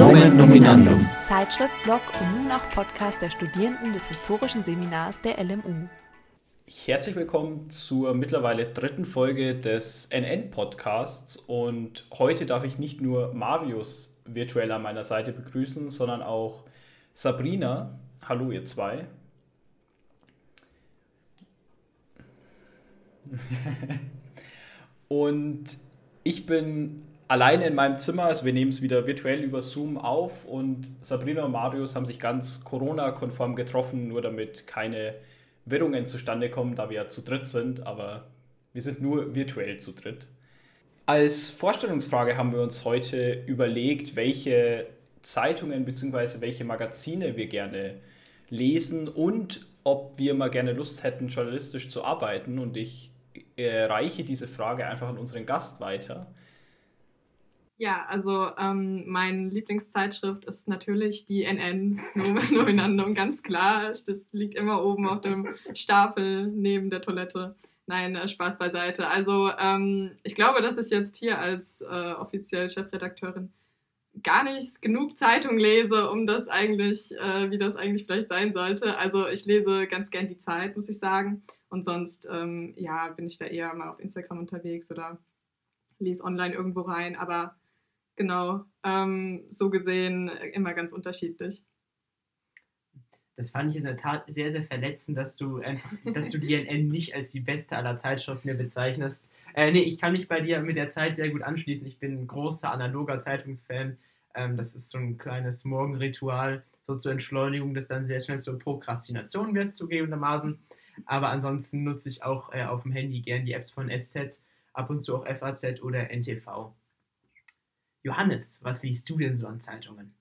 Nomen Nominandum. Zeitschrift, Blog und nun auch Podcast der Studierenden des Historischen Seminars der LMU. Herzlich willkommen zur mittlerweile dritten Folge des NN-Podcasts und heute darf ich nicht nur Marius virtuell an meiner Seite begrüßen, sondern auch Sabrina. Hallo ihr zwei. und ich bin alleine in meinem Zimmer, also wir nehmen es wieder virtuell über Zoom auf und Sabrina und Marius haben sich ganz Corona-konform getroffen, nur damit keine Wirrungen zustande kommen, da wir ja zu dritt sind, aber wir sind nur virtuell zu dritt. Als Vorstellungsfrage haben wir uns heute überlegt, welche Zeitungen bzw. welche Magazine wir gerne lesen und ob wir mal gerne Lust hätten, journalistisch zu arbeiten. Und ich äh, reiche diese Frage einfach an unseren Gast weiter. Ja, also ähm, meine Lieblingszeitschrift ist natürlich die NN Nominandum, ganz klar. Das liegt immer oben auf dem Stapel neben der Toilette. Nein, äh, Spaß beiseite. Also ähm, ich glaube, dass ich jetzt hier als äh, offiziell Chefredakteurin gar nicht genug Zeitung lese, um das eigentlich, äh, wie das eigentlich vielleicht sein sollte. Also ich lese ganz gern die Zeit, muss ich sagen. Und sonst, ähm, ja, bin ich da eher mal auf Instagram unterwegs oder lese online irgendwo rein. Aber genau, ähm, so gesehen immer ganz unterschiedlich. Das fand ich in der Tat sehr, sehr verletzend, dass du einfach, dass du DNN nicht als die beste aller Zeitschriften mehr bezeichnest. Äh, nee, ich kann mich bei dir mit der Zeit sehr gut anschließen. Ich bin ein großer analoger Zeitungsfan. Ähm, das ist so ein kleines Morgenritual, so zur Entschleunigung, das dann sehr schnell zur Prokrastination wird, zugegebenermaßen. Aber ansonsten nutze ich auch äh, auf dem Handy gern die Apps von SZ, ab und zu auch FAZ oder NTV. Johannes, was liest du denn so an Zeitungen?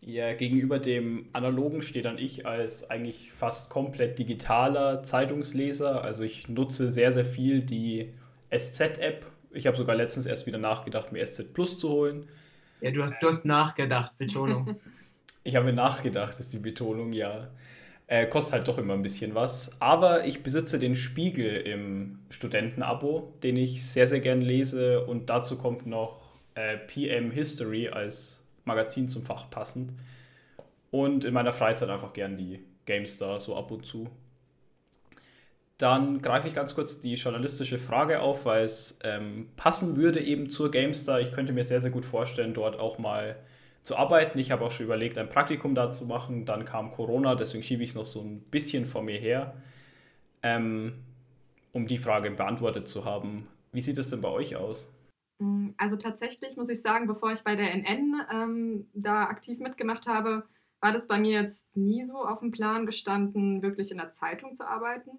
Ja, gegenüber dem analogen steht dann ich als eigentlich fast komplett digitaler Zeitungsleser. Also ich nutze sehr, sehr viel die SZ-App. Ich habe sogar letztens erst wieder nachgedacht, mir SZ Plus zu holen. Ja, du hast, du hast nachgedacht, Betonung. ich habe nachgedacht, ist die Betonung, ja. Äh, kostet halt doch immer ein bisschen was. Aber ich besitze den Spiegel im Studentenabo, den ich sehr, sehr gern lese. Und dazu kommt noch äh, PM History als Magazin zum Fach passend. Und in meiner Freizeit einfach gern die GameStar so ab und zu. Dann greife ich ganz kurz die journalistische Frage auf, weil es ähm, passen würde eben zur GameStar. Ich könnte mir sehr, sehr gut vorstellen, dort auch mal zu arbeiten. Ich habe auch schon überlegt, ein Praktikum da zu machen. Dann kam Corona, deswegen schiebe ich es noch so ein bisschen vor mir her, ähm, um die Frage beantwortet zu haben. Wie sieht es denn bei euch aus? Mm, also tatsächlich muss ich sagen, bevor ich bei der NN ähm, da aktiv mitgemacht habe, war das bei mir jetzt nie so auf dem Plan gestanden, wirklich in der Zeitung zu arbeiten.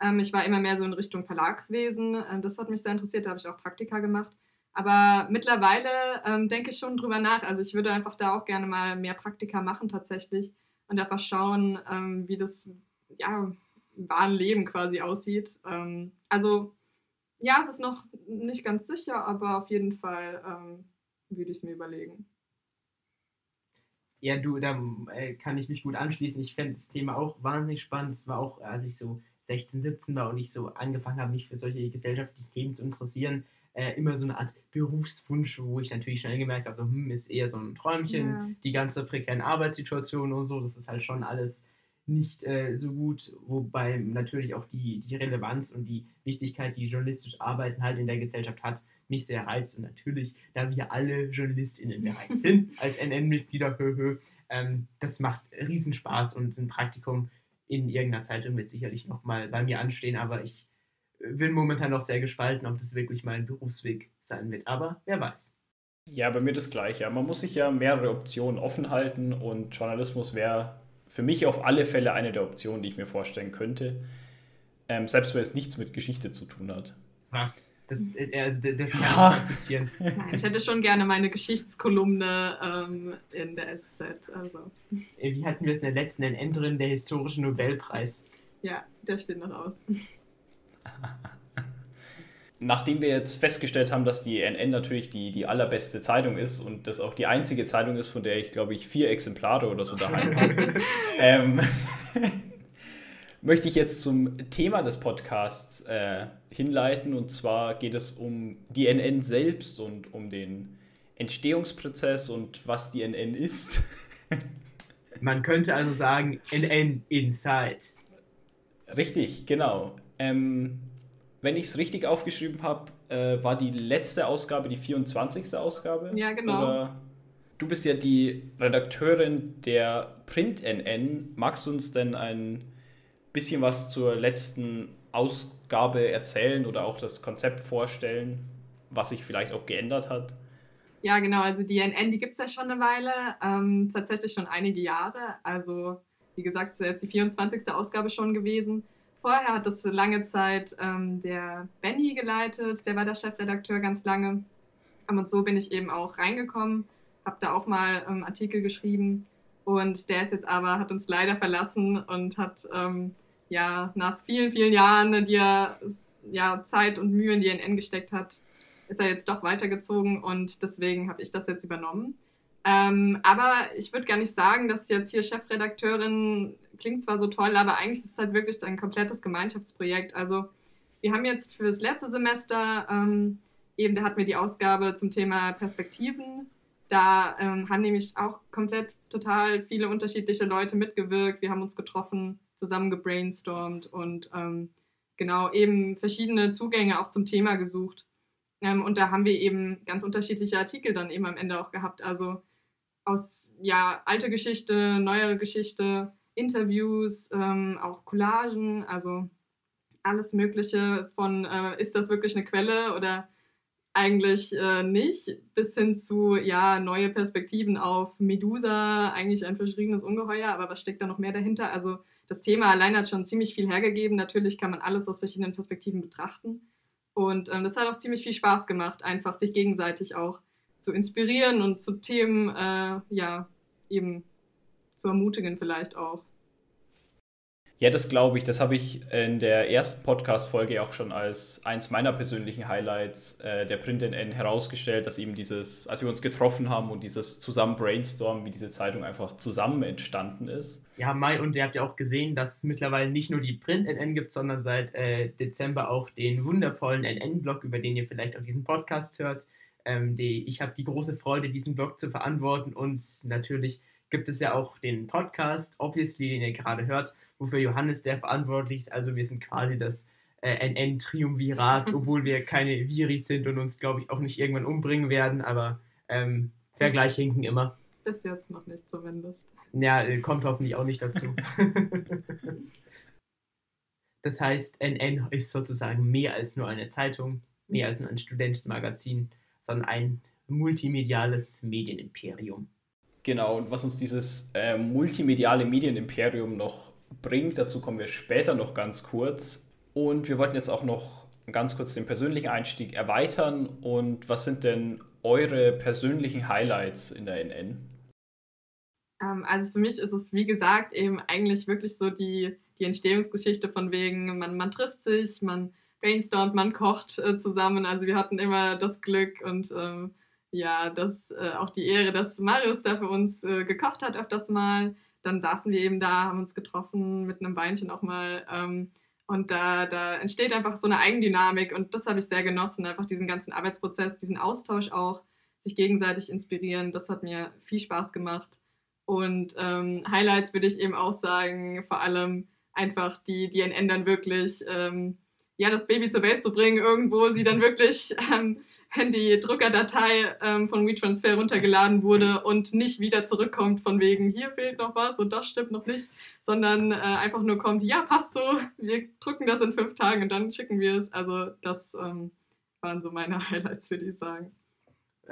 Ähm, ich war immer mehr so in Richtung Verlagswesen. Äh, das hat mich sehr interessiert, da habe ich auch Praktika gemacht. Aber mittlerweile ähm, denke ich schon drüber nach. Also ich würde einfach da auch gerne mal mehr Praktika machen tatsächlich und einfach schauen, ähm, wie das ja, im Leben quasi aussieht. Ähm, also ja, es ist noch nicht ganz sicher, aber auf jeden Fall ähm, würde ich es mir überlegen. Ja, du, da äh, kann ich mich gut anschließen. Ich fände das Thema auch wahnsinnig spannend. Es war auch, als ich so 16, 17 war und ich so angefangen habe, mich für solche gesellschaftlichen Themen zu interessieren, äh, immer so eine Art Berufswunsch, wo ich natürlich schnell gemerkt habe, so, hm, ist eher so ein Träumchen, ja. die ganze prekären Arbeitssituation und so, das ist halt schon alles nicht äh, so gut, wobei natürlich auch die, die Relevanz und die Wichtigkeit, die journalistisch Arbeiten halt in der Gesellschaft hat, mich sehr reizt. Und natürlich, da wir alle JournalistInnen bereits sind, als NN-Mitglieder, ähm, das macht Riesenspaß und ein Praktikum in irgendeiner Zeitung wird sicherlich nochmal bei mir anstehen, aber ich bin momentan noch sehr gespalten, ob das wirklich mein Berufsweg sein wird. Aber wer weiß. Ja, bei mir das Gleiche. Man muss sich ja mehrere Optionen offen halten und Journalismus wäre für mich auf alle Fälle eine der Optionen, die ich mir vorstellen könnte. Ähm, selbst wenn es nichts mit Geschichte zu tun hat. Was? Das, äh, also, das kann ja. ich akzeptieren. Nein, ich hätte schon gerne meine Geschichtskolumne ähm, in der SZ. Also. Äh, wie hatten wir es in der letzten NN drin, der historische Nobelpreis? Ja, der steht noch aus. nachdem wir jetzt festgestellt haben, dass die NN natürlich die, die allerbeste Zeitung ist und das auch die einzige Zeitung ist, von der ich, glaube ich, vier Exemplare oder so daheim habe, ähm, möchte ich jetzt zum Thema des Podcasts äh, hinleiten. Und zwar geht es um die NN selbst und um den Entstehungsprozess und was die NN ist. Man könnte also sagen, NN Inside. Richtig, genau. Ähm, wenn ich es richtig aufgeschrieben habe, äh, war die letzte Ausgabe die 24. Ausgabe? Ja, genau. Oder du bist ja die Redakteurin der Print NN. Magst du uns denn ein bisschen was zur letzten Ausgabe erzählen oder auch das Konzept vorstellen, was sich vielleicht auch geändert hat? Ja, genau. Also die NN, die gibt es ja schon eine Weile, ähm, tatsächlich schon einige Jahre. Also wie gesagt, es ist jetzt die 24. Ausgabe schon gewesen. Vorher hat das lange Zeit ähm, der Benny geleitet, der war der Chefredakteur ganz lange. Und so bin ich eben auch reingekommen, habe da auch mal ähm, Artikel geschrieben. Und der ist jetzt aber, hat uns leider verlassen und hat ähm, ja nach vielen, vielen Jahren, die er ja, Zeit und Mühe in die NN gesteckt hat, ist er jetzt doch weitergezogen und deswegen habe ich das jetzt übernommen. Ähm, aber ich würde gar nicht sagen, dass jetzt hier Chefredakteurin klingt zwar so toll, aber eigentlich ist es halt wirklich ein komplettes Gemeinschaftsprojekt. Also wir haben jetzt für das letzte Semester ähm, eben, da hatten wir die Ausgabe zum Thema Perspektiven. Da ähm, haben nämlich auch komplett total viele unterschiedliche Leute mitgewirkt. Wir haben uns getroffen, zusammen gebrainstormt und ähm, genau eben verschiedene Zugänge auch zum Thema gesucht. Ähm, und da haben wir eben ganz unterschiedliche Artikel dann eben am Ende auch gehabt. Also aus ja alte Geschichte, neuere Geschichte, Interviews, ähm, auch Collagen, also alles Mögliche von äh, ist das wirklich eine Quelle oder eigentlich äh, nicht, bis hin zu ja neue Perspektiven auf Medusa, eigentlich ein verschriebenes Ungeheuer, aber was steckt da noch mehr dahinter? Also das Thema allein hat schon ziemlich viel hergegeben. Natürlich kann man alles aus verschiedenen Perspektiven betrachten. Und ähm, das hat auch ziemlich viel Spaß gemacht, einfach sich gegenseitig auch zu inspirieren und zu Themen, äh, ja, eben zu ermutigen vielleicht auch. Ja, das glaube ich. Das habe ich in der ersten Podcast-Folge auch schon als eins meiner persönlichen Highlights äh, der Print NN herausgestellt, dass eben dieses, als wir uns getroffen haben und dieses zusammen Brainstormen, wie diese Zeitung einfach zusammen entstanden ist. Ja, Mai, und ihr habt ja auch gesehen, dass es mittlerweile nicht nur die Print NN gibt, sondern seit äh, Dezember auch den wundervollen NN-Blog, über den ihr vielleicht auch diesen Podcast hört. Ähm, die, ich habe die große Freude, diesen Blog zu verantworten und natürlich gibt es ja auch den Podcast, obviously, den ihr gerade hört, wofür Johannes der verantwortlich ist. Also wir sind quasi das äh, NN-Triumvirat, obwohl wir keine Viris sind und uns, glaube ich, auch nicht irgendwann umbringen werden, aber ähm, Vergleich hinken immer. Bis jetzt noch nicht zumindest. Ja, äh, kommt hoffentlich auch nicht dazu. das heißt, NN ist sozusagen mehr als nur eine Zeitung, mehr als nur ein studentisches Magazin, sondern ein multimediales Medienimperium. Genau, und was uns dieses äh, multimediale Medienimperium noch bringt, dazu kommen wir später noch ganz kurz. Und wir wollten jetzt auch noch ganz kurz den persönlichen Einstieg erweitern. Und was sind denn eure persönlichen Highlights in der NN? Ähm, also für mich ist es, wie gesagt, eben eigentlich wirklich so die, die Entstehungsgeschichte von wegen, man, man trifft sich, man brainstormt, man kocht äh, zusammen. Also wir hatten immer das Glück und ähm, ja, das äh, auch die Ehre, dass Marius da für uns äh, gekocht hat öfters mal. Dann saßen wir eben da, haben uns getroffen mit einem Weinchen auch mal. Ähm, und da, da entsteht einfach so eine Eigendynamik und das habe ich sehr genossen, einfach diesen ganzen Arbeitsprozess, diesen Austausch auch, sich gegenseitig inspirieren. Das hat mir viel Spaß gemacht. Und ähm, Highlights würde ich eben auch sagen, vor allem einfach die, die einen ändern wirklich. Ähm, ja, das Baby zur Welt zu bringen, irgendwo sie dann wirklich, ähm, die Druckerdatei ähm, von WeTransfer runtergeladen wurde und nicht wieder zurückkommt von wegen, hier fehlt noch was und das stimmt noch nicht, sondern äh, einfach nur kommt, ja, passt so, wir drücken das in fünf Tagen und dann schicken wir es. Also das ähm, waren so meine Highlights, würde ich sagen.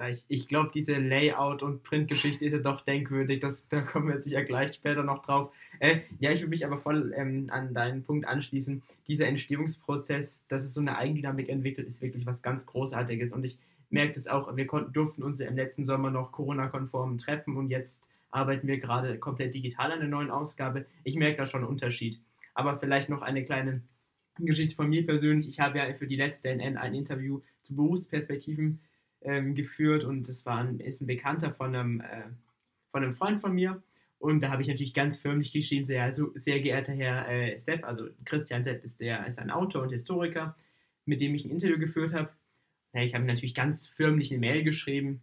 Ich, ich glaube, diese Layout- und Printgeschichte ist ja doch denkwürdig. Das, da kommen wir sicher gleich später noch drauf. Äh, ja, ich würde mich aber voll ähm, an deinen Punkt anschließen. Dieser Entstehungsprozess, dass es so eine Eigendynamik entwickelt, ist wirklich was ganz Großartiges. Und ich merke es auch, wir konnten, durften uns im letzten Sommer noch Corona-konform treffen und jetzt arbeiten wir gerade komplett digital an der neuen Ausgabe. Ich merke da schon einen Unterschied. Aber vielleicht noch eine kleine Geschichte von mir persönlich. Ich habe ja für die letzte NN ein Interview zu Berufsperspektiven ähm, geführt und das war ein, ist ein Bekannter von einem, äh, von einem Freund von mir. Und da habe ich natürlich ganz förmlich geschrieben, sehr, also, sehr geehrter Herr äh, Sepp, also Christian Sepp ist, der, ist ein Autor und Historiker, mit dem ich ein Interview geführt habe. Ja, ich habe natürlich ganz förmlich eine Mail geschrieben,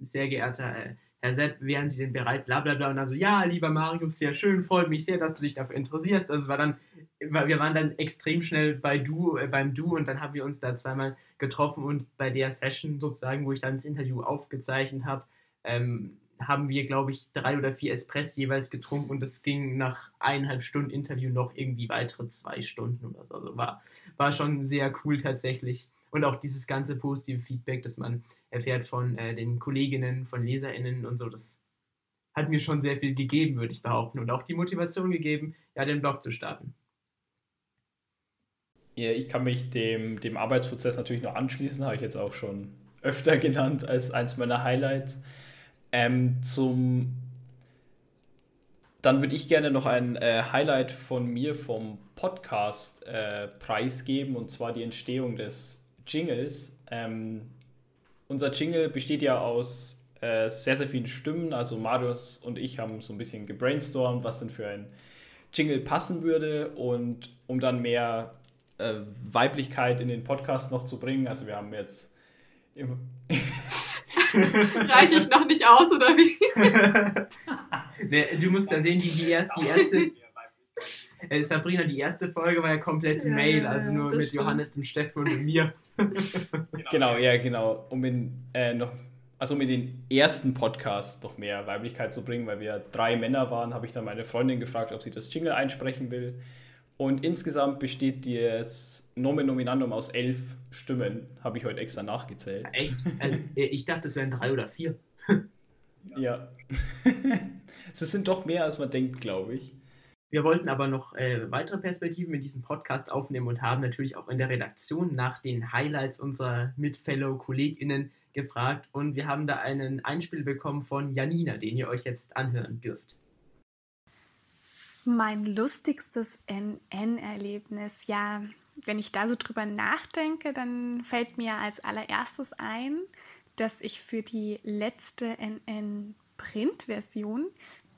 sehr geehrter äh, Herr Sepp, wären Sie denn bereit, bla bla bla. Und dann so, ja, lieber Marius, sehr schön, freut mich sehr, dass du dich dafür interessierst. Also war dann, wir waren dann extrem schnell bei du, äh, beim Du und dann haben wir uns da zweimal getroffen und bei der Session sozusagen, wo ich dann das Interview aufgezeichnet habe, ähm, haben wir, glaube ich, drei oder vier Espresso jeweils getrunken und es ging nach eineinhalb Stunden Interview noch irgendwie weitere zwei Stunden oder so. Also war, war schon sehr cool tatsächlich. Und auch dieses ganze positive Feedback, das man erfährt von äh, den Kolleginnen, von LeserInnen und so, das hat mir schon sehr viel gegeben, würde ich behaupten. Und auch die Motivation gegeben, ja, den Blog zu starten. Ja, ich kann mich dem, dem Arbeitsprozess natürlich noch anschließen, habe ich jetzt auch schon öfter genannt als eins meiner Highlights. Ähm, zum dann würde ich gerne noch ein äh, Highlight von mir vom Podcast äh, preisgeben, und zwar die Entstehung des Jingles. Ähm, unser Jingle besteht ja aus äh, sehr, sehr vielen Stimmen. Also Marius und ich haben so ein bisschen gebrainstormt, was denn für ein Jingle passen würde. Und um dann mehr äh, Weiblichkeit in den Podcast noch zu bringen, also wir haben jetzt... Reiche ich noch nicht aus, oder wie? du musst ja sehen, die, die, erste, die erste äh, Sabrina, die erste Folge war ja komplett ja, Mail, also nur mit stimmt. Johannes, dem Steffen und mir. Genau, ja, genau. Um in, äh, noch, also um in den ersten Podcast noch mehr Weiblichkeit zu bringen, weil wir drei Männer waren, habe ich dann meine Freundin gefragt, ob sie das Jingle einsprechen will. Und insgesamt besteht das Nomen Nominandum aus elf Stimmen, habe ich heute extra nachgezählt. Echt? Also, ich dachte, es wären drei oder vier. ja. Es sind doch mehr, als man denkt, glaube ich. Wir wollten aber noch äh, weitere Perspektiven in diesem Podcast aufnehmen und haben natürlich auch in der Redaktion nach den Highlights unserer Mitfellow-KollegInnen gefragt. Und wir haben da einen Einspiel bekommen von Janina, den ihr euch jetzt anhören dürft. Mein lustigstes NN-Erlebnis, ja, wenn ich da so drüber nachdenke, dann fällt mir als allererstes ein, dass ich für die letzte NN-Print-Version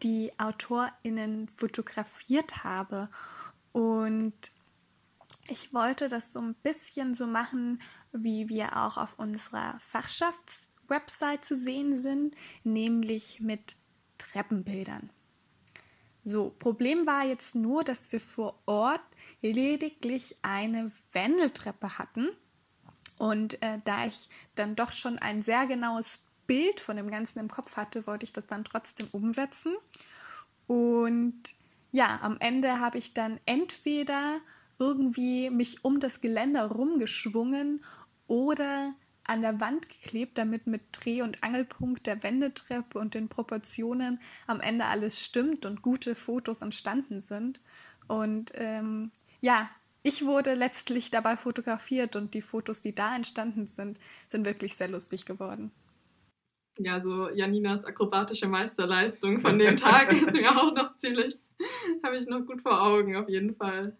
die AutorInnen fotografiert habe. Und ich wollte das so ein bisschen so machen, wie wir auch auf unserer Fachschaftswebsite zu sehen sind, nämlich mit Treppenbildern. So, Problem war jetzt nur, dass wir vor Ort lediglich eine Wendeltreppe hatten. Und äh, da ich dann doch schon ein sehr genaues Bild von dem Ganzen im Kopf hatte, wollte ich das dann trotzdem umsetzen. Und ja, am Ende habe ich dann entweder irgendwie mich um das Geländer rumgeschwungen oder an der Wand geklebt, damit mit Dreh- und Angelpunkt der Wendetreppe und den Proportionen am Ende alles stimmt und gute Fotos entstanden sind. Und ähm, ja, ich wurde letztlich dabei fotografiert und die Fotos, die da entstanden sind, sind wirklich sehr lustig geworden ja, so Janinas akrobatische Meisterleistung von dem Tag ist mir auch noch ziemlich, habe ich noch gut vor Augen, auf jeden Fall.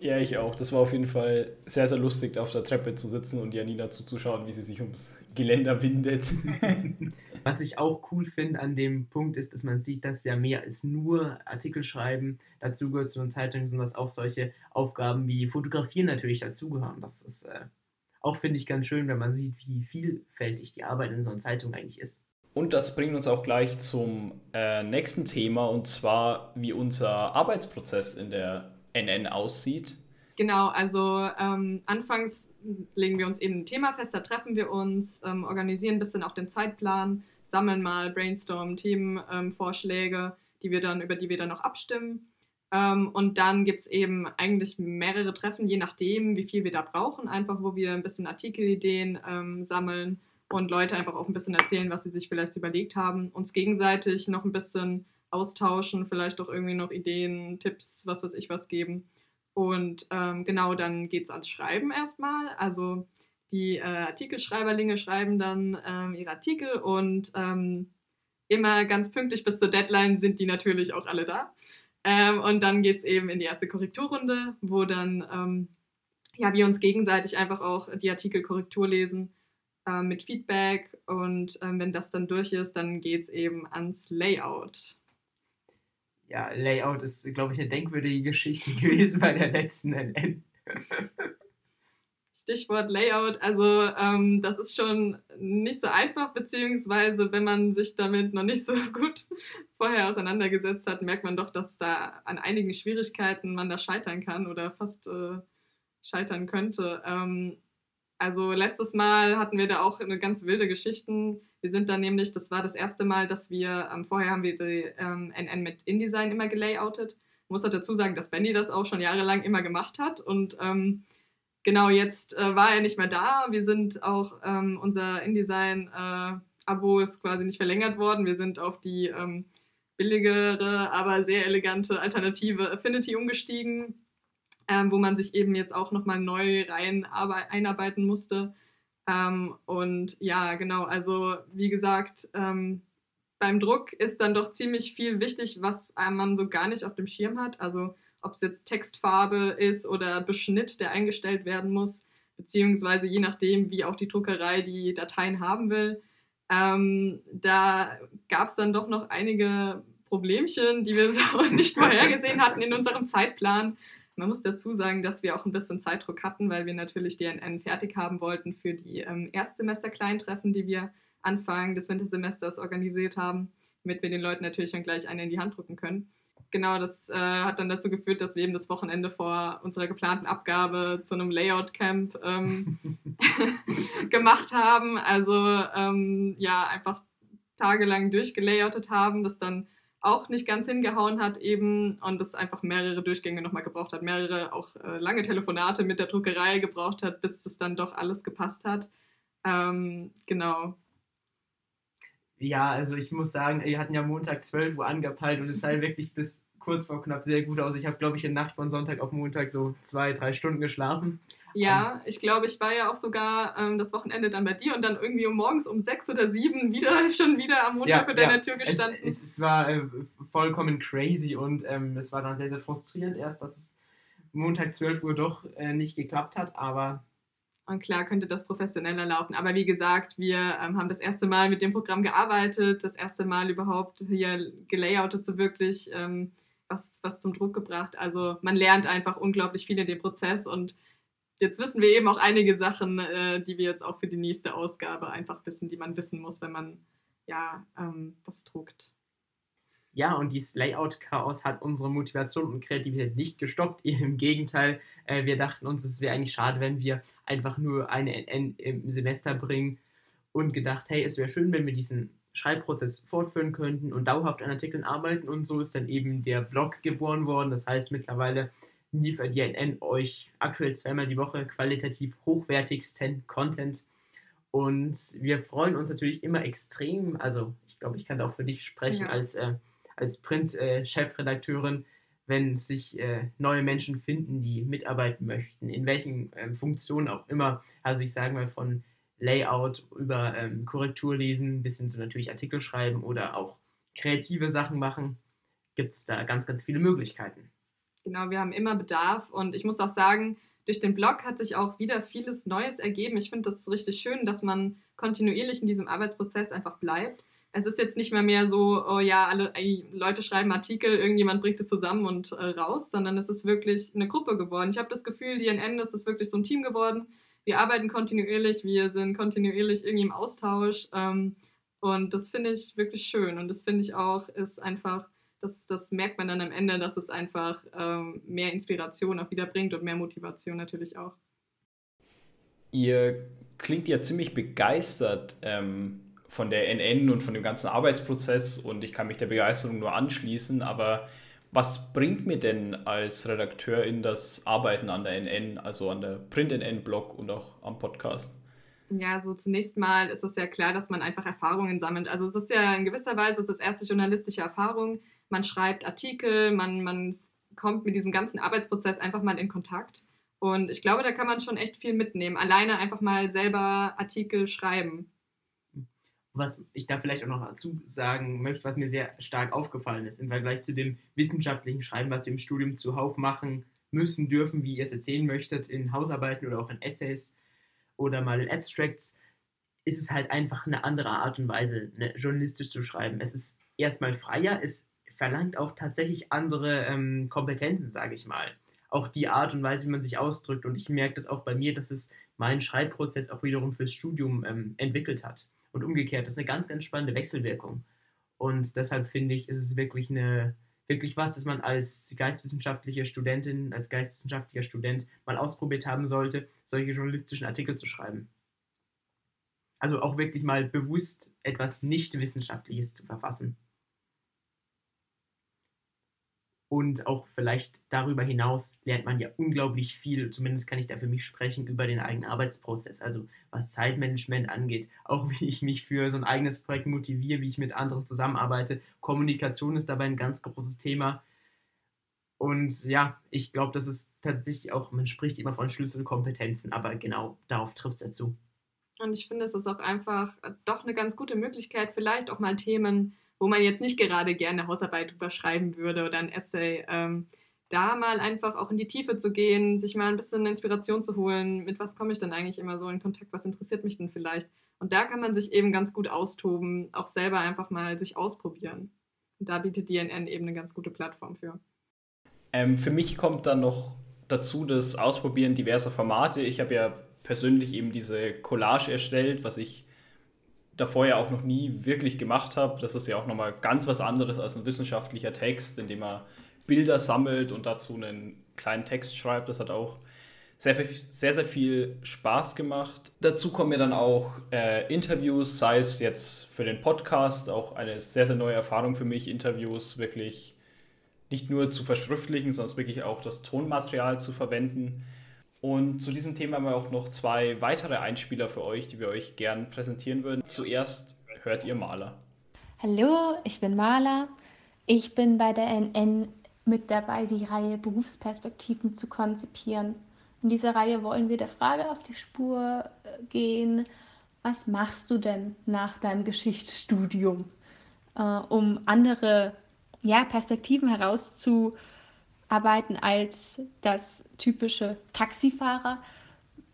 Ja, ich auch. Das war auf jeden Fall sehr, sehr lustig, auf der Treppe zu sitzen und Janina zuzuschauen, wie sie sich ums Geländer windet. Was ich auch cool finde an dem Punkt ist, dass man sieht, dass ja mehr als nur Artikel schreiben dazu gehört zu einer Zeitung, sondern dass auch solche Aufgaben wie Fotografieren natürlich dazugehören. Das ist äh, auch finde ich ganz schön, wenn man sieht, wie vielfältig die Arbeit in so einer Zeitung eigentlich ist. Und das bringt uns auch gleich zum äh, nächsten Thema und zwar, wie unser Arbeitsprozess in der NN aussieht. Genau, also ähm, anfangs legen wir uns eben ein Thema fest, da treffen wir uns, ähm, organisieren ein bisschen auch den Zeitplan, sammeln mal Brainstorm, Themenvorschläge, ähm, die wir dann, über die wir dann noch abstimmen. Ähm, und dann gibt es eben eigentlich mehrere Treffen, je nachdem, wie viel wir da brauchen, einfach wo wir ein bisschen Artikelideen ähm, sammeln und Leute einfach auch ein bisschen erzählen, was sie sich vielleicht überlegt haben, uns gegenseitig noch ein bisschen austauschen, vielleicht auch irgendwie noch Ideen, Tipps, was weiß ich was geben. Und ähm, genau dann geht es ans Schreiben erstmal. Also die äh, Artikelschreiberlinge schreiben dann ähm, ihre Artikel und ähm, immer ganz pünktlich bis zur Deadline sind die natürlich auch alle da. Ähm, und dann geht es eben in die erste Korrekturrunde, wo dann ähm, ja, wir uns gegenseitig einfach auch die Artikel Korrektur lesen äh, mit Feedback. Und ähm, wenn das dann durch ist, dann geht es eben ans Layout. Ja, Layout ist, glaube ich, eine denkwürdige Geschichte gewesen bei der letzten LN. Stichwort Layout, also ähm, das ist schon nicht so einfach, beziehungsweise wenn man sich damit noch nicht so gut vorher auseinandergesetzt hat, merkt man doch, dass da an einigen Schwierigkeiten man da scheitern kann oder fast äh, scheitern könnte. Ähm, also letztes Mal hatten wir da auch eine ganz wilde Geschichten. Wir sind dann nämlich, das war das erste Mal, dass wir, ähm, vorher haben wir die ähm, NN mit InDesign immer gelayoutet. Ich muss dazu sagen, dass Benny das auch schon jahrelang immer gemacht hat und ähm, genau, jetzt äh, war er nicht mehr da. Wir sind auch, ähm, unser InDesign-Abo äh, ist quasi nicht verlängert worden. Wir sind auf die ähm, billigere, aber sehr elegante Alternative Affinity umgestiegen, ähm, wo man sich eben jetzt auch nochmal neu rein einarbeiten musste. Ähm, und ja, genau, also wie gesagt, ähm, beim Druck ist dann doch ziemlich viel wichtig, was man so gar nicht auf dem Schirm hat. Also ob es jetzt Textfarbe ist oder Beschnitt, der eingestellt werden muss, beziehungsweise je nachdem, wie auch die Druckerei die Dateien haben will. Ähm, da gab es dann doch noch einige Problemchen, die wir so nicht vorhergesehen hatten in unserem Zeitplan. Man muss dazu sagen, dass wir auch ein bisschen Zeitdruck hatten, weil wir natürlich DNN fertig haben wollten für die ähm, Erstsemester-Kleintreffen, die wir Anfang des Wintersemesters organisiert haben, damit wir den Leuten natürlich dann gleich eine in die Hand drücken können genau, das äh, hat dann dazu geführt, dass wir eben das Wochenende vor unserer geplanten Abgabe zu einem Layout-Camp ähm, gemacht haben. Also ähm, ja, einfach tagelang durchgelayoutet haben, das dann auch nicht ganz hingehauen hat eben und das einfach mehrere Durchgänge nochmal gebraucht hat, mehrere auch äh, lange Telefonate mit der Druckerei gebraucht hat, bis das dann doch alles gepasst hat. Ähm, genau, ja, also ich muss sagen, wir hatten ja Montag 12 Uhr angepeilt und es sah wirklich bis kurz vor knapp sehr gut aus. Ich habe, glaube ich, in Nacht von Sonntag auf Montag so zwei, drei Stunden geschlafen. Ja, um, ähm, ich glaube, ich war ja auch sogar ähm, das Wochenende dann bei dir und dann irgendwie um morgens um sechs oder sieben wieder schon wieder am Montag ja, vor deiner ja. Tür gestanden. Es, es, es war äh, vollkommen crazy und ähm, es war dann sehr, sehr frustrierend erst, dass es Montag 12 Uhr doch äh, nicht geklappt hat, aber und klar könnte das professioneller laufen. Aber wie gesagt, wir ähm, haben das erste Mal mit dem Programm gearbeitet, das erste Mal überhaupt hier gelayoutet, so wirklich ähm, was, was zum Druck gebracht. Also man lernt einfach unglaublich viel in dem Prozess und jetzt wissen wir eben auch einige Sachen, äh, die wir jetzt auch für die nächste Ausgabe einfach wissen, die man wissen muss, wenn man ja ähm, was druckt. Ja, und dieses Layout-Chaos hat unsere Motivation und Kreativität nicht gestoppt. Im Gegenteil, äh, wir dachten uns, es wäre eigentlich schade, wenn wir einfach nur eine NN im Semester bringen und gedacht, hey, es wäre schön, wenn wir diesen Schreibprozess fortführen könnten und dauerhaft an Artikeln arbeiten. Und so ist dann eben der Blog geboren worden. Das heißt, mittlerweile liefert die NN euch aktuell zweimal die Woche qualitativ hochwertigsten Content. Und wir freuen uns natürlich immer extrem, also ich glaube, ich kann da auch für dich sprechen ja. als äh, als Print-Chefredakteurin, wenn sich äh, neue Menschen finden, die mitarbeiten möchten, in welchen ähm, Funktionen auch immer. Also ich sage mal von Layout über ähm, Korrektur lesen bis hin zu natürlich Artikel schreiben oder auch kreative Sachen machen, gibt es da ganz, ganz viele Möglichkeiten. Genau, wir haben immer Bedarf und ich muss auch sagen, durch den Blog hat sich auch wieder vieles Neues ergeben. Ich finde das richtig schön, dass man kontinuierlich in diesem Arbeitsprozess einfach bleibt es ist jetzt nicht mehr mehr so, oh ja, alle Leute schreiben Artikel, irgendjemand bringt es zusammen und äh, raus, sondern es ist wirklich eine Gruppe geworden. Ich habe das Gefühl, die DNN ist es wirklich so ein Team geworden. Wir arbeiten kontinuierlich, wir sind kontinuierlich irgendwie im Austausch ähm, und das finde ich wirklich schön und das finde ich auch ist einfach, das, das merkt man dann am Ende, dass es einfach ähm, mehr Inspiration auch wieder bringt und mehr Motivation natürlich auch. Ihr klingt ja ziemlich begeistert ähm, von der NN und von dem ganzen Arbeitsprozess und ich kann mich der Begeisterung nur anschließen, aber was bringt mir denn als Redakteur in das Arbeiten an der NN, also an der Print-NN-Blog und auch am Podcast? Ja, so zunächst mal ist es ja klar, dass man einfach Erfahrungen sammelt. Also es ist ja in gewisser Weise es ist erste journalistische Erfahrung. Man schreibt Artikel, man, man kommt mit diesem ganzen Arbeitsprozess einfach mal in Kontakt. Und ich glaube, da kann man schon echt viel mitnehmen. Alleine einfach mal selber Artikel schreiben was ich da vielleicht auch noch dazu sagen möchte, was mir sehr stark aufgefallen ist im Vergleich zu dem wissenschaftlichen Schreiben, was wir im Studium zuhauf machen müssen, dürfen, wie ihr es erzählen möchtet, in Hausarbeiten oder auch in Essays oder mal in Abstracts, ist es halt einfach eine andere Art und Weise, ne, journalistisch zu schreiben. Es ist erstmal freier, es verlangt auch tatsächlich andere ähm, Kompetenzen, sage ich mal. auch die Art und Weise, wie man sich ausdrückt. Und ich merke das auch bei mir, dass es meinen Schreibprozess auch wiederum fürs Studium ähm, entwickelt hat. Und umgekehrt, das ist eine ganz, ganz spannende Wechselwirkung. Und deshalb finde ich, ist es wirklich eine, wirklich was, das man als geistwissenschaftliche Studentin, als geistwissenschaftlicher Student mal ausprobiert haben sollte, solche journalistischen Artikel zu schreiben. Also auch wirklich mal bewusst etwas nicht Wissenschaftliches zu verfassen. Und auch vielleicht darüber hinaus lernt man ja unglaublich viel, zumindest kann ich da für mich sprechen, über den eigenen Arbeitsprozess. Also was Zeitmanagement angeht, auch wie ich mich für so ein eigenes Projekt motiviere, wie ich mit anderen zusammenarbeite. Kommunikation ist dabei ein ganz großes Thema. Und ja, ich glaube, das ist tatsächlich auch, man spricht immer von Schlüsselkompetenzen, aber genau darauf trifft es ja zu. Und ich finde, es ist auch einfach doch eine ganz gute Möglichkeit, vielleicht auch mal Themen wo man jetzt nicht gerade gerne Hausarbeit überschreiben würde oder ein Essay, ähm, da mal einfach auch in die Tiefe zu gehen, sich mal ein bisschen Inspiration zu holen, mit was komme ich denn eigentlich immer so in Kontakt, was interessiert mich denn vielleicht. Und da kann man sich eben ganz gut austoben, auch selber einfach mal sich ausprobieren. Und da bietet DNN eben eine ganz gute Plattform für. Ähm, für mich kommt dann noch dazu das Ausprobieren diverser Formate. Ich habe ja persönlich eben diese Collage erstellt, was ich davor ja auch noch nie wirklich gemacht habe. Das ist ja auch nochmal ganz was anderes als ein wissenschaftlicher Text, in dem man Bilder sammelt und dazu einen kleinen Text schreibt. Das hat auch sehr, sehr, sehr viel Spaß gemacht. Dazu kommen mir dann auch äh, Interviews, sei es jetzt für den Podcast, auch eine sehr, sehr neue Erfahrung für mich, Interviews wirklich nicht nur zu verschriftlichen, sondern wirklich auch das Tonmaterial zu verwenden. Und zu diesem Thema haben wir auch noch zwei weitere Einspieler für euch, die wir euch gern präsentieren würden. Zuerst hört ihr Maler. Hallo, ich bin Maler. Ich bin bei der NN mit dabei, die Reihe Berufsperspektiven zu konzipieren. In dieser Reihe wollen wir der Frage auf die Spur äh, gehen, was machst du denn nach deinem Geschichtsstudium, äh, um andere ja, Perspektiven herauszufinden? Arbeiten als das typische Taxifahrer,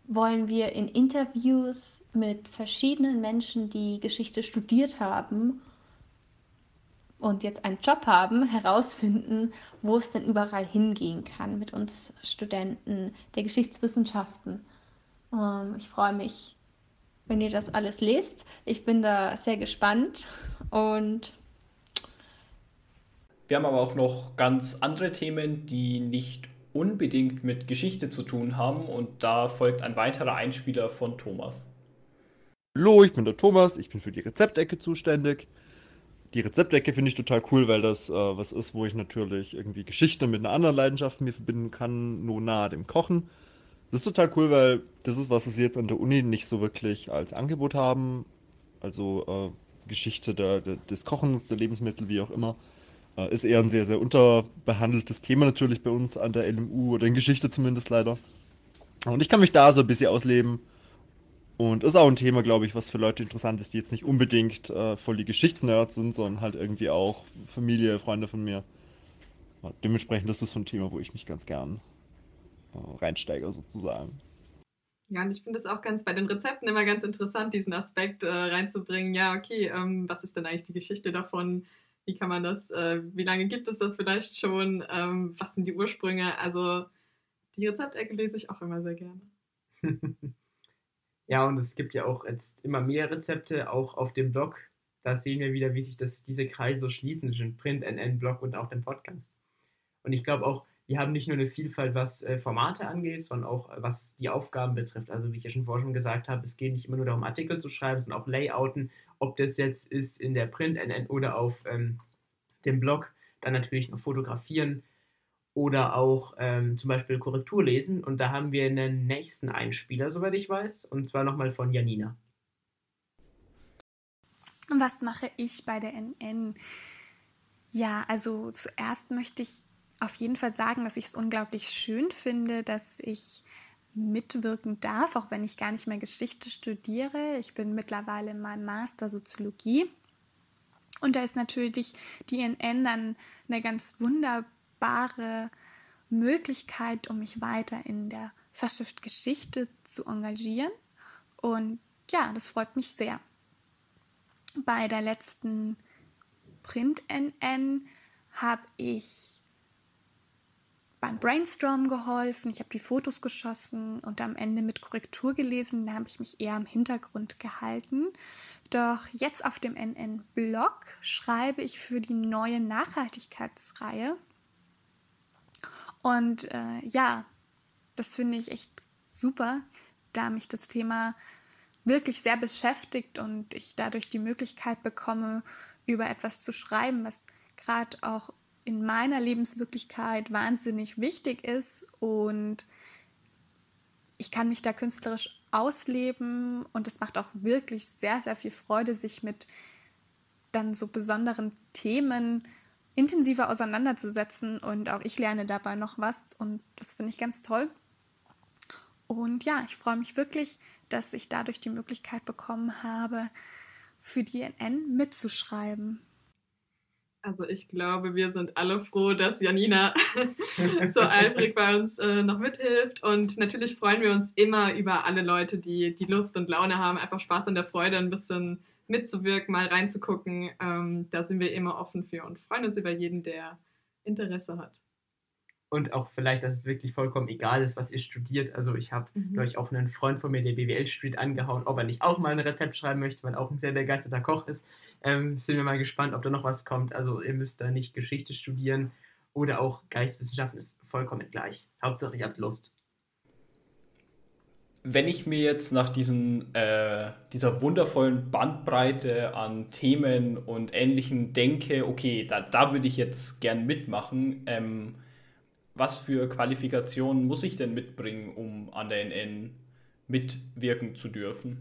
wollen wir in Interviews mit verschiedenen Menschen, die Geschichte studiert haben und jetzt einen Job haben, herausfinden, wo es denn überall hingehen kann mit uns Studenten der Geschichtswissenschaften. Ähm, ich freue mich, wenn ihr das alles lest. Ich bin da sehr gespannt und wir haben aber auch noch ganz andere Themen, die nicht unbedingt mit Geschichte zu tun haben und da folgt ein weiterer Einspieler von Thomas. Hallo, ich bin der Thomas, ich bin für die Rezeptecke zuständig. Die Rezeptecke finde ich total cool, weil das äh, was ist, wo ich natürlich irgendwie Geschichte mit einer anderen Leidenschaft mir verbinden kann, nur nahe dem Kochen. Das ist total cool, weil das ist was, wir jetzt an der Uni nicht so wirklich als Angebot haben. Also äh, Geschichte der, der, des Kochens, der Lebensmittel, wie auch immer. Äh, ist eher ein sehr, sehr unterbehandeltes Thema natürlich bei uns an der LMU oder in Geschichte zumindest leider. Und ich kann mich da so ein bisschen ausleben. Und ist auch ein Thema, glaube ich, was für Leute interessant ist, die jetzt nicht unbedingt äh, voll die Geschichtsnerds sind, sondern halt irgendwie auch Familie, Freunde von mir. Ja, dementsprechend ist das so ein Thema, wo ich mich ganz gern äh, reinsteige, sozusagen. Ja, und ich finde es auch ganz bei den Rezepten immer ganz interessant, diesen Aspekt äh, reinzubringen. Ja, okay, ähm, was ist denn eigentlich die Geschichte davon? Wie kann man das, äh, wie lange gibt es das vielleicht schon? Ähm, was sind die Ursprünge? Also die Rezeptecke lese ich auch immer sehr gerne. ja, und es gibt ja auch jetzt immer mehr Rezepte, auch auf dem Blog. Da sehen wir wieder, wie sich das, diese Kreise schließen zwischen Print, NN, Blog und auch dem Podcast. Und ich glaube auch, wir haben nicht nur eine Vielfalt, was äh, Formate angeht, sondern auch was die Aufgaben betrifft. Also wie ich ja schon vorher schon gesagt habe, es geht nicht immer nur darum, Artikel zu schreiben, sondern auch Layouten, ob das jetzt ist in der Print-NN oder auf ähm, dem Blog. Dann natürlich noch fotografieren oder auch ähm, zum Beispiel Korrektur lesen. Und da haben wir einen nächsten Einspieler, soweit ich weiß, und zwar nochmal von Janina. Was mache ich bei der NN? Ja, also zuerst möchte ich auf jeden Fall sagen, dass ich es unglaublich schön finde, dass ich mitwirken darf, auch wenn ich gar nicht mehr Geschichte studiere. Ich bin mittlerweile in meinem Master Soziologie. Und da ist natürlich die NN dann eine ganz wunderbare Möglichkeit, um mich weiter in der Fachschrift Geschichte zu engagieren. Und ja, das freut mich sehr. Bei der letzten Print-NN habe ich beim Brainstorm geholfen, ich habe die Fotos geschossen und am Ende mit Korrektur gelesen. Da habe ich mich eher im Hintergrund gehalten. Doch jetzt auf dem NN-Blog schreibe ich für die neue Nachhaltigkeitsreihe. Und äh, ja, das finde ich echt super, da mich das Thema wirklich sehr beschäftigt und ich dadurch die Möglichkeit bekomme, über etwas zu schreiben, was gerade auch in meiner Lebenswirklichkeit wahnsinnig wichtig ist und ich kann mich da künstlerisch ausleben und es macht auch wirklich sehr, sehr viel Freude, sich mit dann so besonderen Themen intensiver auseinanderzusetzen und auch ich lerne dabei noch was und das finde ich ganz toll. Und ja, ich freue mich wirklich, dass ich dadurch die Möglichkeit bekommen habe, für die NN mitzuschreiben. Also ich glaube, wir sind alle froh, dass Janina so eifrig bei uns äh, noch mithilft. Und natürlich freuen wir uns immer über alle Leute, die die Lust und Laune haben, einfach Spaß an der Freude, ein bisschen mitzuwirken, mal reinzugucken. Ähm, da sind wir immer offen für und freuen uns über jeden, der Interesse hat und auch vielleicht, dass es wirklich vollkommen egal ist, was ihr studiert. Also ich habe, mhm. glaube ich, auch einen Freund von mir, der BWL studiert, angehauen, ob er nicht auch mal ein Rezept schreiben möchte, weil er auch ein sehr begeisterter Koch ist. Ähm, sind wir mal gespannt, ob da noch was kommt. Also ihr müsst da nicht Geschichte studieren oder auch Geistwissenschaften, ist vollkommen gleich. Hauptsache, ihr habt Lust. Wenn ich mir jetzt nach diesen, äh, dieser wundervollen Bandbreite an Themen und Ähnlichem denke, okay, da, da würde ich jetzt gern mitmachen, ähm, was für Qualifikationen muss ich denn mitbringen, um an der NN mitwirken zu dürfen?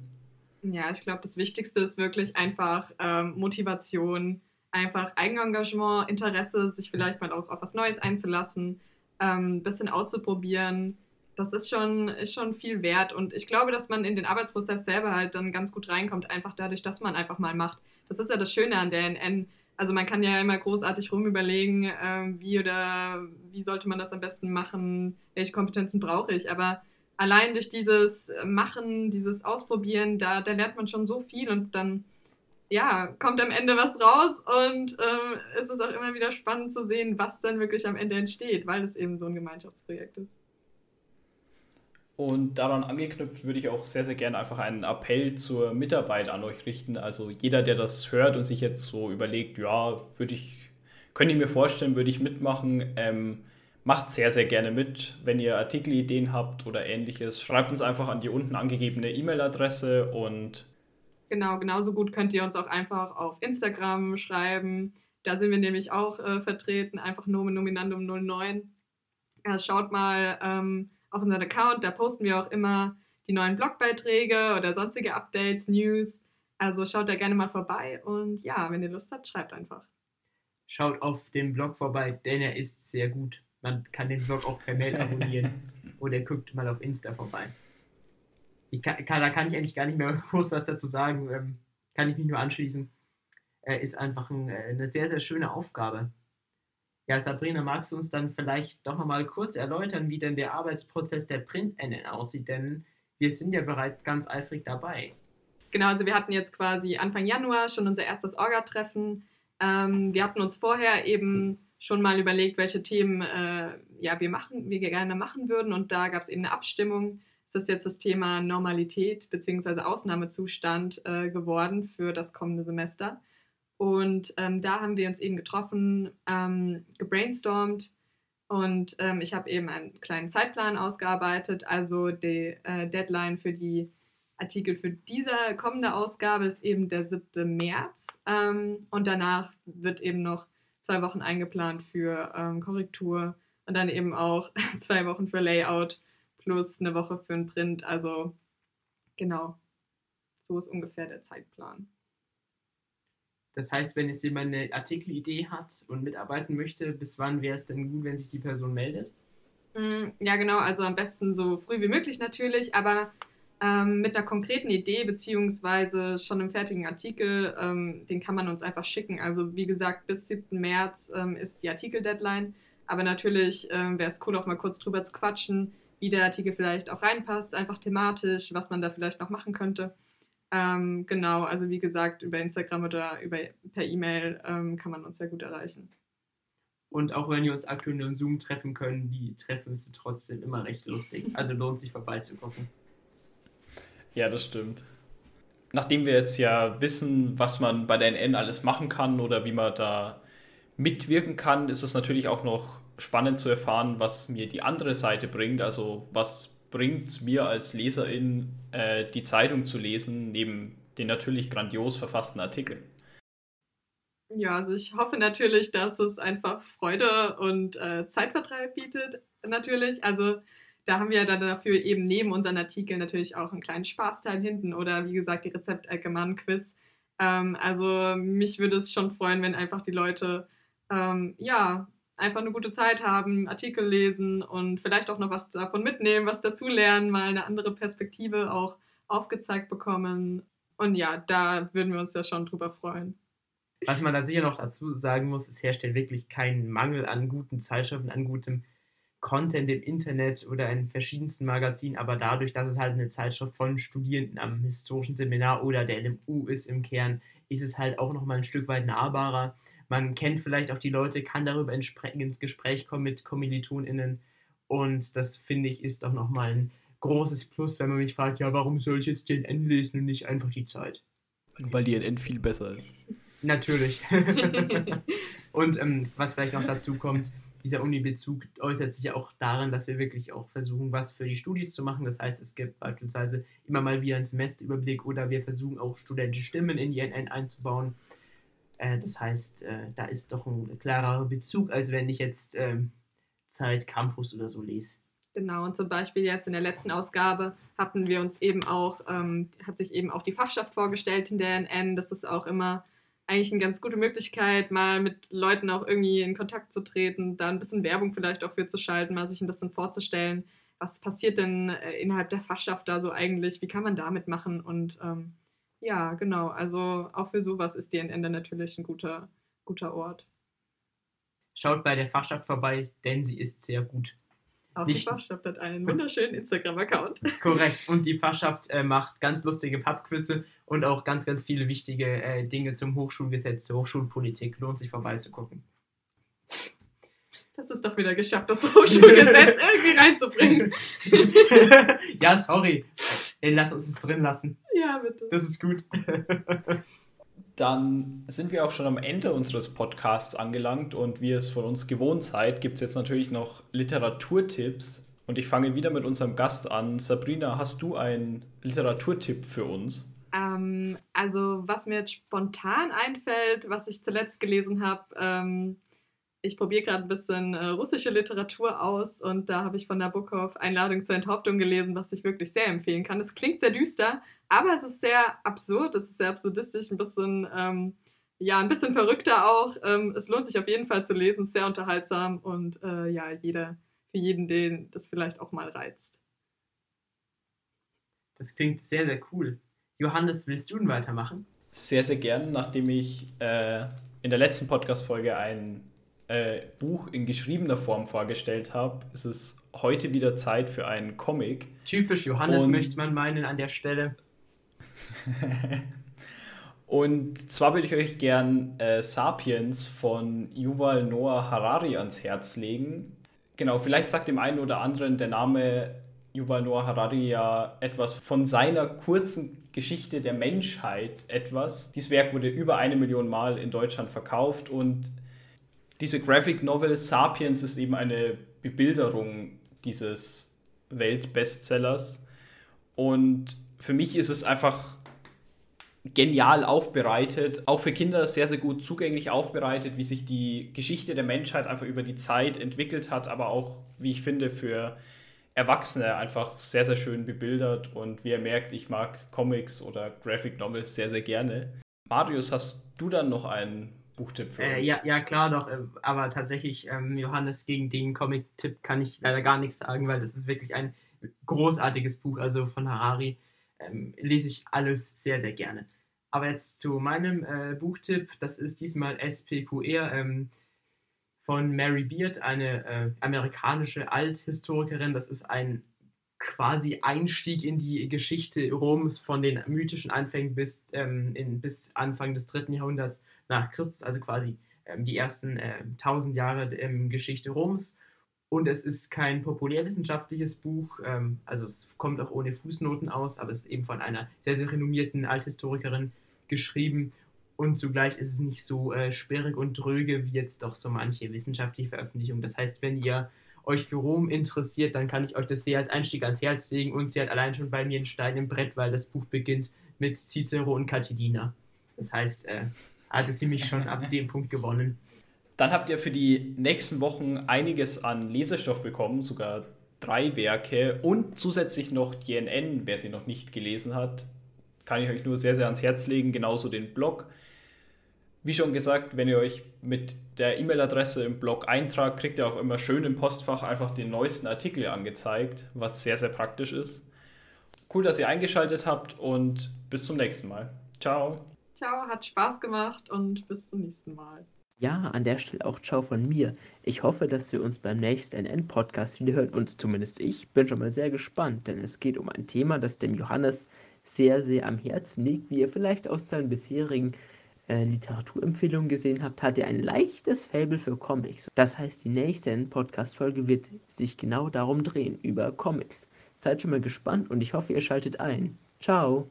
Ja, ich glaube, das Wichtigste ist wirklich einfach ähm, Motivation, einfach Eigenengagement, Interesse, sich vielleicht mal auch auf was Neues einzulassen, ein ähm, bisschen auszuprobieren. Das ist schon, ist schon viel wert. Und ich glaube, dass man in den Arbeitsprozess selber halt dann ganz gut reinkommt, einfach dadurch, dass man einfach mal macht. Das ist ja das Schöne an der NN also man kann ja immer großartig rumüberlegen, äh, wie oder wie sollte man das am besten machen, welche Kompetenzen brauche ich. Aber allein durch dieses Machen, dieses Ausprobieren, da, da lernt man schon so viel und dann ja, kommt am Ende was raus und ähm, es ist auch immer wieder spannend zu sehen, was dann wirklich am Ende entsteht, weil es eben so ein Gemeinschaftsprojekt ist. Und daran angeknüpft würde ich auch sehr, sehr gerne einfach einen Appell zur Mitarbeit an euch richten. Also jeder, der das hört und sich jetzt so überlegt, ja, würde ich, könnte ich mir vorstellen, würde ich mitmachen, ähm, macht sehr, sehr gerne mit. Wenn ihr Artikelideen habt oder ähnliches, schreibt uns einfach an die unten angegebene E-Mail-Adresse und Genau, genauso gut könnt ihr uns auch einfach auf Instagram schreiben. Da sind wir nämlich auch äh, vertreten, einfach Nomen Nominandum 09. Ja, schaut mal, ähm, auf unseren Account. Da posten wir auch immer die neuen Blogbeiträge oder sonstige Updates, News. Also schaut da gerne mal vorbei und ja, wenn ihr Lust habt, schreibt einfach. Schaut auf dem Blog vorbei, denn er ist sehr gut. Man kann den Blog auch per Mail abonnieren oder guckt mal auf Insta vorbei. Kann, kann, da kann ich eigentlich gar nicht mehr groß was dazu sagen. Ähm, kann ich mich nur anschließen. Äh, ist einfach ein, äh, eine sehr, sehr schöne Aufgabe. Ja, Sabrina, magst du uns dann vielleicht doch nochmal kurz erläutern, wie denn der Arbeitsprozess der Print-NN aussieht? Denn wir sind ja bereits ganz eifrig dabei. Genau, also wir hatten jetzt quasi Anfang Januar schon unser erstes Orga-Treffen. Ähm, wir hatten uns vorher eben schon mal überlegt, welche Themen äh, ja, wir, machen, wir gerne machen würden. Und da gab es eben eine Abstimmung. Es ist jetzt das Thema Normalität bzw. Ausnahmezustand äh, geworden für das kommende Semester. Und ähm, da haben wir uns eben getroffen, ähm, gebrainstormt und ähm, ich habe eben einen kleinen Zeitplan ausgearbeitet. Also die äh, Deadline für die Artikel für diese kommende Ausgabe ist eben der 7. März. Ähm, und danach wird eben noch zwei Wochen eingeplant für ähm, Korrektur und dann eben auch zwei Wochen für Layout plus eine Woche für einen Print. Also genau, so ist ungefähr der Zeitplan. Das heißt, wenn jetzt jemand eine Artikelidee hat und mitarbeiten möchte, bis wann wäre es denn gut, wenn sich die Person meldet? Mm, ja, genau, also am besten so früh wie möglich natürlich, aber ähm, mit einer konkreten Idee beziehungsweise schon einem fertigen Artikel, ähm, den kann man uns einfach schicken. Also wie gesagt, bis 7. März ähm, ist die Artikel-Deadline, aber natürlich ähm, wäre es cool, auch mal kurz drüber zu quatschen, wie der Artikel vielleicht auch reinpasst, einfach thematisch, was man da vielleicht noch machen könnte. Ähm, genau, also wie gesagt, über Instagram oder über, per E-Mail ähm, kann man uns ja gut erreichen. Und auch wenn wir uns aktuell nur in Zoom treffen können, die Treffen sind trotzdem immer recht lustig. Also lohnt sich vorbeizugucken. Ja, das stimmt. Nachdem wir jetzt ja wissen, was man bei der NN alles machen kann oder wie man da mitwirken kann, ist es natürlich auch noch spannend zu erfahren, was mir die andere Seite bringt. Also was bringt mir als Leserin, äh, die Zeitung zu lesen, neben den natürlich grandios verfassten Artikeln. Ja, also ich hoffe natürlich, dass es einfach Freude und äh, Zeitvertreib bietet, natürlich. Also da haben wir dann dafür eben neben unseren Artikeln natürlich auch einen kleinen Spaßteil hinten oder wie gesagt die Rezeptecke Mann-Quiz. Ähm, also mich würde es schon freuen, wenn einfach die Leute ähm, ja einfach eine gute Zeit haben, Artikel lesen und vielleicht auch noch was davon mitnehmen, was dazulernen, mal eine andere Perspektive auch aufgezeigt bekommen. Und ja, da würden wir uns ja schon drüber freuen. Was man da sicher noch dazu sagen muss, es herrscht ja wirklich kein Mangel an guten Zeitschriften, an gutem Content im Internet oder in verschiedensten Magazinen, aber dadurch, dass es halt eine Zeitschrift von Studierenden am historischen Seminar oder der LMU ist im Kern, ist es halt auch nochmal ein Stück weit nahbarer man kennt vielleicht auch die Leute, kann darüber entsprechend ins Gespräch kommen mit KommilitonInnen. Und das finde ich ist doch nochmal ein großes Plus, wenn man mich fragt, ja, warum soll ich jetzt den N lesen und nicht einfach die Zeit? Weil die NN viel besser ist. Natürlich. und ähm, was vielleicht noch dazu kommt, dieser Uni-Bezug äußert sich ja auch darin, dass wir wirklich auch versuchen, was für die Studis zu machen. Das heißt, es gibt beispielsweise immer mal wieder einen Semesterüberblick oder wir versuchen auch studentische Stimmen in die NN einzubauen. Äh, das heißt, äh, da ist doch ein klarer Bezug, als wenn ich jetzt ähm, Zeit Campus oder so lese. Genau, und zum Beispiel jetzt in der letzten Ausgabe hatten wir uns eben auch, ähm, hat sich eben auch die Fachschaft vorgestellt in der NN. Das ist auch immer eigentlich eine ganz gute Möglichkeit, mal mit Leuten auch irgendwie in Kontakt zu treten, da ein bisschen Werbung vielleicht auch für zu schalten, mal sich ein bisschen vorzustellen, was passiert denn äh, innerhalb der Fachschaft da so eigentlich, wie kann man damit machen und ähm, ja, genau. Also auch für sowas ist die Ende natürlich ein guter, guter Ort. Schaut bei der Fachschaft vorbei, denn sie ist sehr gut. Auch Nicht die Fachschaft hat einen wunderschönen Instagram-Account. Korrekt. Und die Fachschaft äh, macht ganz lustige Pubquizze und auch ganz, ganz viele wichtige äh, Dinge zum Hochschulgesetz, zur Hochschulpolitik. Lohnt sich vorbeizugucken. Jetzt hast du es doch wieder geschafft, das Hochschulgesetz irgendwie reinzubringen. ja, sorry. Ey, lass uns es drin lassen. Ja, bitte. Das ist gut. Dann sind wir auch schon am Ende unseres Podcasts angelangt und wie es von uns gewohnt seid, gibt es jetzt natürlich noch Literaturtipps. Und ich fange wieder mit unserem Gast an. Sabrina, hast du einen Literaturtipp für uns? Ähm, also, was mir jetzt spontan einfällt, was ich zuletzt gelesen habe, ähm, ich probiere gerade ein bisschen äh, russische Literatur aus und da habe ich von Nabokov Einladung zur Enthauptung gelesen, was ich wirklich sehr empfehlen kann. Es klingt sehr düster, aber es ist sehr absurd, es ist sehr absurdistisch, ein bisschen, ähm, ja, ein bisschen verrückter auch. Ähm, es lohnt sich auf jeden Fall zu lesen, sehr unterhaltsam und äh, ja, jeder, für jeden, den das vielleicht auch mal reizt. Das klingt sehr, sehr cool. Johannes, willst du denn weitermachen? Sehr, sehr gern, nachdem ich äh, in der letzten Podcast-Folge ein äh, Buch in geschriebener Form vorgestellt habe, ist es heute wieder Zeit für einen Comic. Typisch Johannes Und möchte man meinen an der Stelle. Und zwar würde ich euch gern äh, Sapiens von Yuval Noah Harari ans Herz legen. Genau, vielleicht sagt dem einen oder anderen der Name Yuval Noah Harari ja etwas von seiner kurzen Geschichte der Menschheit etwas. Dieses Werk wurde über eine Million Mal in Deutschland verkauft und diese Graphic Novel Sapiens ist eben eine Bebilderung dieses Weltbestsellers. Und für mich ist es einfach genial aufbereitet, auch für Kinder sehr, sehr gut zugänglich aufbereitet, wie sich die Geschichte der Menschheit einfach über die Zeit entwickelt hat, aber auch, wie ich finde, für Erwachsene einfach sehr, sehr schön bebildert. Und wie ihr merkt, ich mag Comics oder Graphic Novels sehr, sehr gerne. Marius, hast du dann noch einen Buchtipp für äh, uns? ja, ja, klar doch. Äh, aber tatsächlich, ähm, Johannes, gegen den Comic-Tipp kann ich leider gar nichts sagen, weil das ist wirklich ein großartiges Buch. Also von Harari ähm, lese ich alles sehr, sehr gerne. Aber jetzt zu meinem äh, Buchtipp. Das ist diesmal SPQR ähm, von Mary Beard, eine äh, amerikanische Althistorikerin. Das ist ein quasi Einstieg in die Geschichte Roms von den mythischen Anfängen bis, ähm, in, bis Anfang des dritten Jahrhunderts nach Christus, also quasi ähm, die ersten äh, tausend äh, Jahre ähm, Geschichte Roms. Und es ist kein populärwissenschaftliches Buch, ähm, also es kommt auch ohne Fußnoten aus, aber es ist eben von einer sehr, sehr renommierten Althistorikerin geschrieben. Und zugleich ist es nicht so äh, sperrig und dröge wie jetzt doch so manche wissenschaftliche Veröffentlichungen. Das heißt, wenn ihr euch für Rom interessiert, dann kann ich euch das sehr als Einstieg ans Herz legen und sie hat allein schon bei mir ein Stein im Brett, weil das Buch beginnt mit Cicero und Catilina. Das heißt, äh, hatte sie mich schon ab dem Punkt gewonnen. Dann habt ihr für die nächsten Wochen einiges an Lesestoff bekommen, sogar drei Werke und zusätzlich noch die NN, wer sie noch nicht gelesen hat, kann ich euch nur sehr, sehr ans Herz legen, genauso den Blog. Wie schon gesagt, wenn ihr euch mit der E-Mail-Adresse im Blog eintragt, kriegt ihr auch immer schön im Postfach einfach den neuesten Artikel angezeigt, was sehr, sehr praktisch ist. Cool, dass ihr eingeschaltet habt und bis zum nächsten Mal. Ciao. Ciao, hat Spaß gemacht und bis zum nächsten Mal. Ja, an der Stelle auch Ciao von mir. Ich hoffe, dass wir uns beim nächsten NN-Podcast wiederhören und zumindest ich bin schon mal sehr gespannt, denn es geht um ein Thema, das dem Johannes sehr, sehr am Herzen liegt, wie ihr vielleicht aus seinen bisherigen äh, Literaturempfehlungen gesehen habt, hat er ein leichtes Faible für Comics. Das heißt, die nächste Podcast-Folge wird sich genau darum drehen, über Comics. Seid schon mal gespannt und ich hoffe, ihr schaltet ein. Ciao!